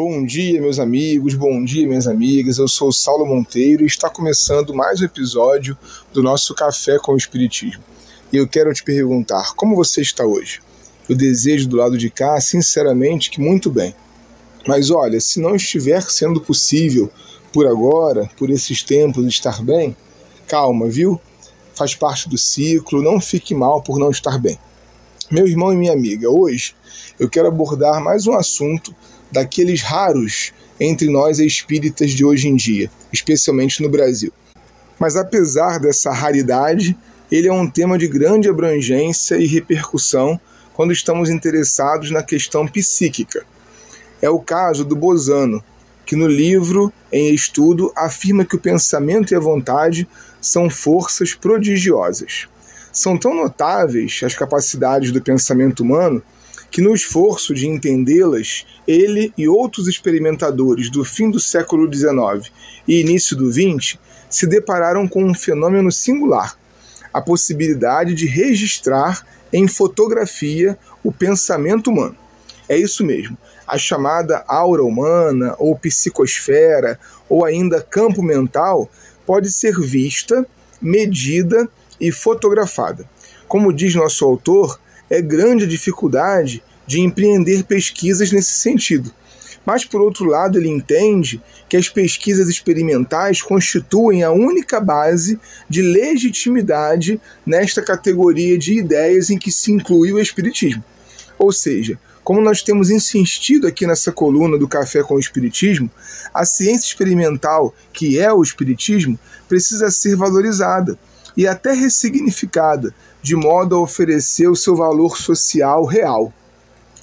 Bom dia, meus amigos, bom dia, minhas amigas. Eu sou Saulo Monteiro e está começando mais um episódio do nosso Café com o Espiritismo. E eu quero te perguntar: como você está hoje? Eu desejo do lado de cá, sinceramente, que muito bem. Mas olha, se não estiver sendo possível por agora, por esses tempos, estar bem, calma, viu? Faz parte do ciclo, não fique mal por não estar bem. Meu irmão e minha amiga, hoje eu quero abordar mais um assunto daqueles raros entre nós espíritas de hoje em dia, especialmente no Brasil. Mas apesar dessa raridade, ele é um tema de grande abrangência e repercussão quando estamos interessados na questão psíquica. É o caso do Bozano, que no livro em estudo afirma que o pensamento e a vontade são forças prodigiosas. São tão notáveis as capacidades do pensamento humano que, no esforço de entendê-las, ele e outros experimentadores do fim do século XIX e início do XX se depararam com um fenômeno singular: a possibilidade de registrar em fotografia o pensamento humano. É isso mesmo. A chamada aura humana, ou psicosfera, ou ainda campo mental, pode ser vista, medida e fotografada. Como diz nosso autor, é grande a dificuldade de empreender pesquisas nesse sentido. Mas, por outro lado, ele entende que as pesquisas experimentais constituem a única base de legitimidade nesta categoria de ideias em que se inclui o Espiritismo. Ou seja, como nós temos insistido aqui nessa coluna do Café com o Espiritismo, a ciência experimental, que é o Espiritismo, precisa ser valorizada e até ressignificada, de modo a oferecer o seu valor social real.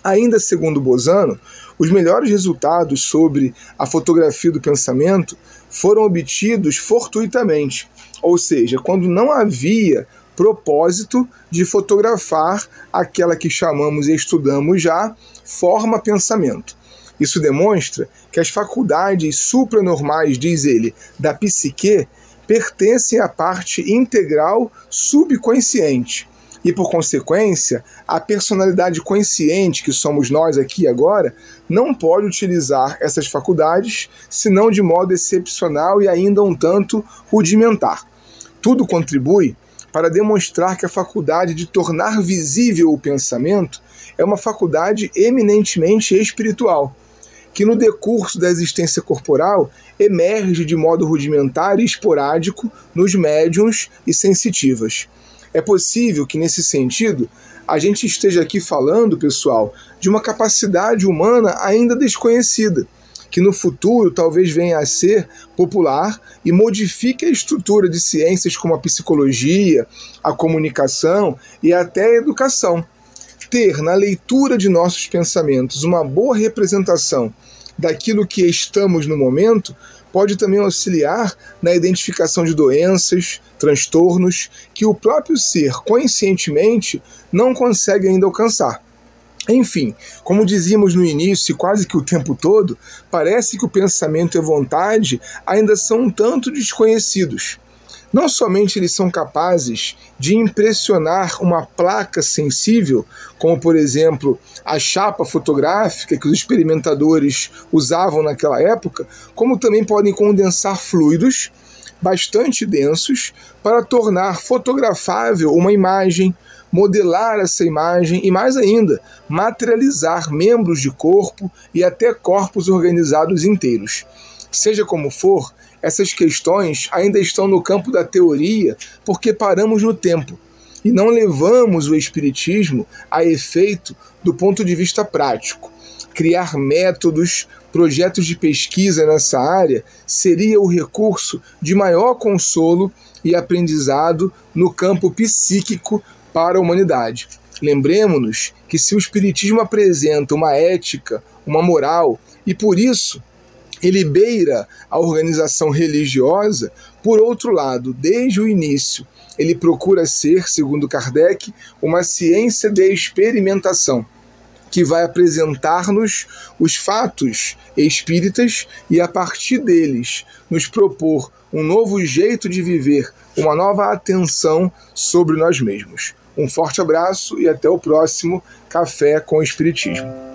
Ainda segundo Bozano, os melhores resultados sobre a fotografia do pensamento foram obtidos fortuitamente, ou seja, quando não havia propósito de fotografar aquela que chamamos e estudamos já forma pensamento. Isso demonstra que as faculdades supranormais, diz ele, da psique pertencem à parte integral subconsciente. E por consequência, a personalidade consciente que somos nós aqui agora não pode utilizar essas faculdades senão de modo excepcional e ainda um tanto rudimentar. Tudo contribui para demonstrar que a faculdade de tornar visível o pensamento é uma faculdade eminentemente espiritual que no decurso da existência corporal emerge de modo rudimentar e esporádico nos médiums e sensitivas. É possível que, nesse sentido, a gente esteja aqui falando, pessoal, de uma capacidade humana ainda desconhecida, que no futuro talvez venha a ser popular e modifique a estrutura de ciências como a psicologia, a comunicação e até a educação ter na leitura de nossos pensamentos uma boa representação daquilo que estamos no momento pode também auxiliar na identificação de doenças, transtornos que o próprio ser conscientemente não consegue ainda alcançar. Enfim, como dizíamos no início e quase que o tempo todo, parece que o pensamento e a vontade ainda são um tanto desconhecidos. Não somente eles são capazes de impressionar uma placa sensível, como por exemplo a chapa fotográfica que os experimentadores usavam naquela época, como também podem condensar fluidos bastante densos para tornar fotografável uma imagem, modelar essa imagem e, mais ainda, materializar membros de corpo e até corpos organizados inteiros. Seja como for, essas questões ainda estão no campo da teoria porque paramos no tempo e não levamos o Espiritismo a efeito do ponto de vista prático. Criar métodos, projetos de pesquisa nessa área seria o recurso de maior consolo e aprendizado no campo psíquico para a humanidade. Lembremos-nos que se o Espiritismo apresenta uma ética, uma moral, e por isso ele beira a organização religiosa, por outro lado, desde o início, ele procura ser, segundo Kardec, uma ciência de experimentação, que vai apresentar-nos os fatos espíritas e, a partir deles, nos propor um novo jeito de viver, uma nova atenção sobre nós mesmos. Um forte abraço e até o próximo Café com Espiritismo.